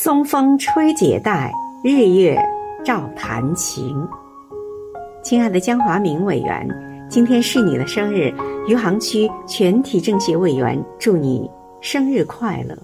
松风吹解带，日月照弹琴。亲爱的江华明委员，今天是你的生日，余杭区全体政协委员祝你生日快乐。